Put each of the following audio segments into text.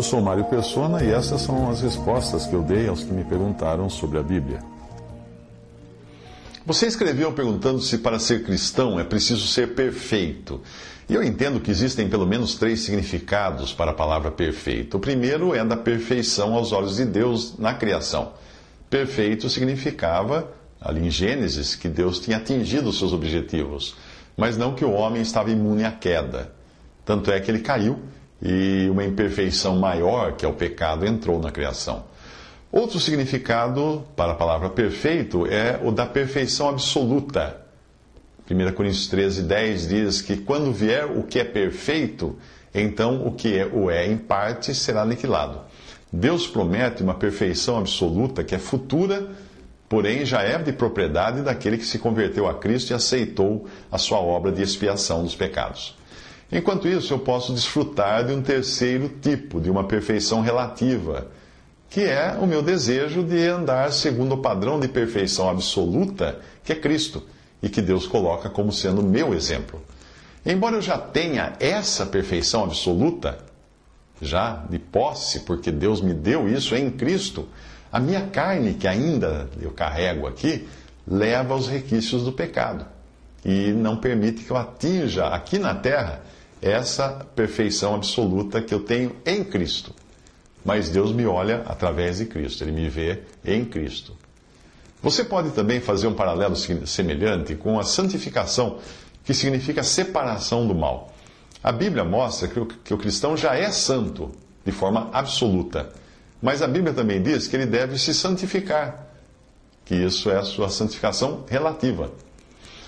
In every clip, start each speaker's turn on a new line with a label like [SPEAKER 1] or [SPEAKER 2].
[SPEAKER 1] Eu sou Mário Persona e essas são as respostas que eu dei aos que me perguntaram sobre a Bíblia.
[SPEAKER 2] Você escreveu perguntando se para ser cristão é preciso ser perfeito. E eu entendo que existem pelo menos três significados para a palavra perfeito. O primeiro é da perfeição aos olhos de Deus na criação. Perfeito significava, ali em Gênesis, que Deus tinha atingido os seus objetivos, mas não que o homem estava imune à queda. Tanto é que ele caiu e uma imperfeição maior, que é o pecado, entrou na criação. Outro significado para a palavra perfeito é o da perfeição absoluta. 1 Coríntios 13, 10 diz que quando vier o que é perfeito, então o que é, o é em parte será aniquilado. Deus promete uma perfeição absoluta que é futura, porém já é de propriedade daquele que se converteu a Cristo e aceitou a sua obra de expiação dos pecados. Enquanto isso, eu posso desfrutar de um terceiro tipo, de uma perfeição relativa, que é o meu desejo de andar segundo o padrão de perfeição absoluta que é Cristo e que Deus coloca como sendo meu exemplo. Embora eu já tenha essa perfeição absoluta, já de posse, porque Deus me deu isso em Cristo, a minha carne, que ainda eu carrego aqui, leva aos requisitos do pecado e não permite que eu atinja aqui na terra essa perfeição absoluta que eu tenho em Cristo. Mas Deus me olha através de Cristo, Ele me vê em Cristo. Você pode também fazer um paralelo semelhante com a santificação, que significa separação do mal. A Bíblia mostra que o, cristão já é santo de forma absoluta, mas a Bíblia também diz que ele deve se santificar, que isso é a sua santificação relativa.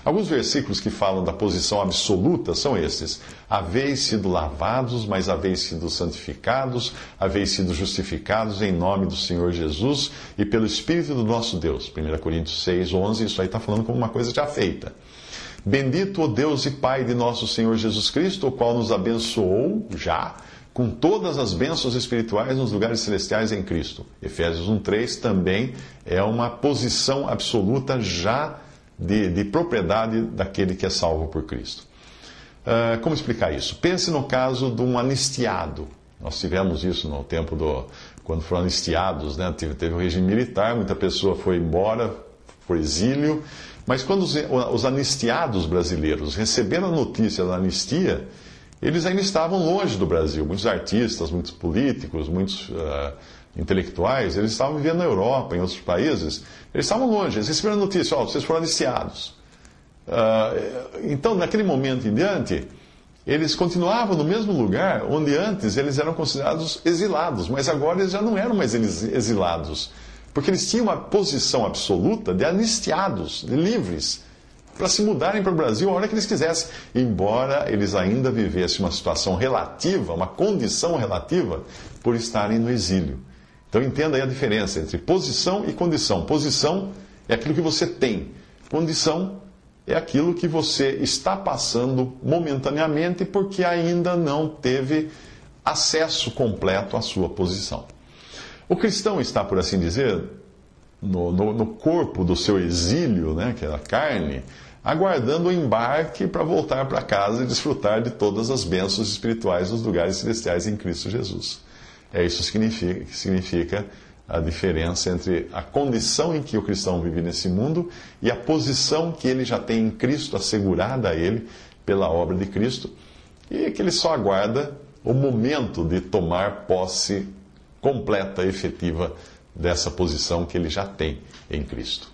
[SPEAKER 2] Alguns versículos que falam da posição absoluta são estes: Haveis sido lavados, mas haveis sido santificados, haveis sido justificados em nome do Senhor Jesus e pelo Espírito do nosso Deus. 1 Coríntios 6, 11, isso aí está falando como uma coisa já feita. Bendito o Deus e Pai de nosso Senhor Jesus Cristo, o qual nos abençoou já com todas as bênçãos espirituais nos lugares celestiais em Cristo. Efésios 1,3 também é uma posição absoluta já de, de propriedade daquele que é salvo por Cristo. Uh, como explicar isso? Pense no caso de um anistiado. Nós tivemos isso no tempo do. quando foram anistiados, né? teve, teve o regime militar, muita pessoa foi embora, foi exílio. Mas quando os, os anistiados brasileiros receberam a notícia da anistia, eles ainda estavam longe do Brasil. Muitos artistas, muitos políticos, muitos. Uh, intelectuais, eles estavam vivendo na Europa, em outros países, eles estavam longe, eles receberam a notícia, ó, oh, vocês foram aliciados. Uh, então, naquele momento em diante, eles continuavam no mesmo lugar onde antes eles eram considerados exilados, mas agora eles já não eram mais exilados, porque eles tinham uma posição absoluta de anistiados, de livres, para se mudarem para o Brasil a hora que eles quisessem, embora eles ainda vivessem uma situação relativa, uma condição relativa, por estarem no exílio. Então entenda aí a diferença entre posição e condição. Posição é aquilo que você tem, condição é aquilo que você está passando momentaneamente porque ainda não teve acesso completo à sua posição. O cristão está, por assim dizer, no, no, no corpo do seu exílio, né, que é a carne, aguardando o embarque para voltar para casa e desfrutar de todas as bênçãos espirituais dos lugares celestiais em Cristo Jesus. É isso que significa, que significa a diferença entre a condição em que o cristão vive nesse mundo e a posição que ele já tem em Cristo, assegurada a ele pela obra de Cristo, e que ele só aguarda o momento de tomar posse completa, efetiva dessa posição que ele já tem em Cristo.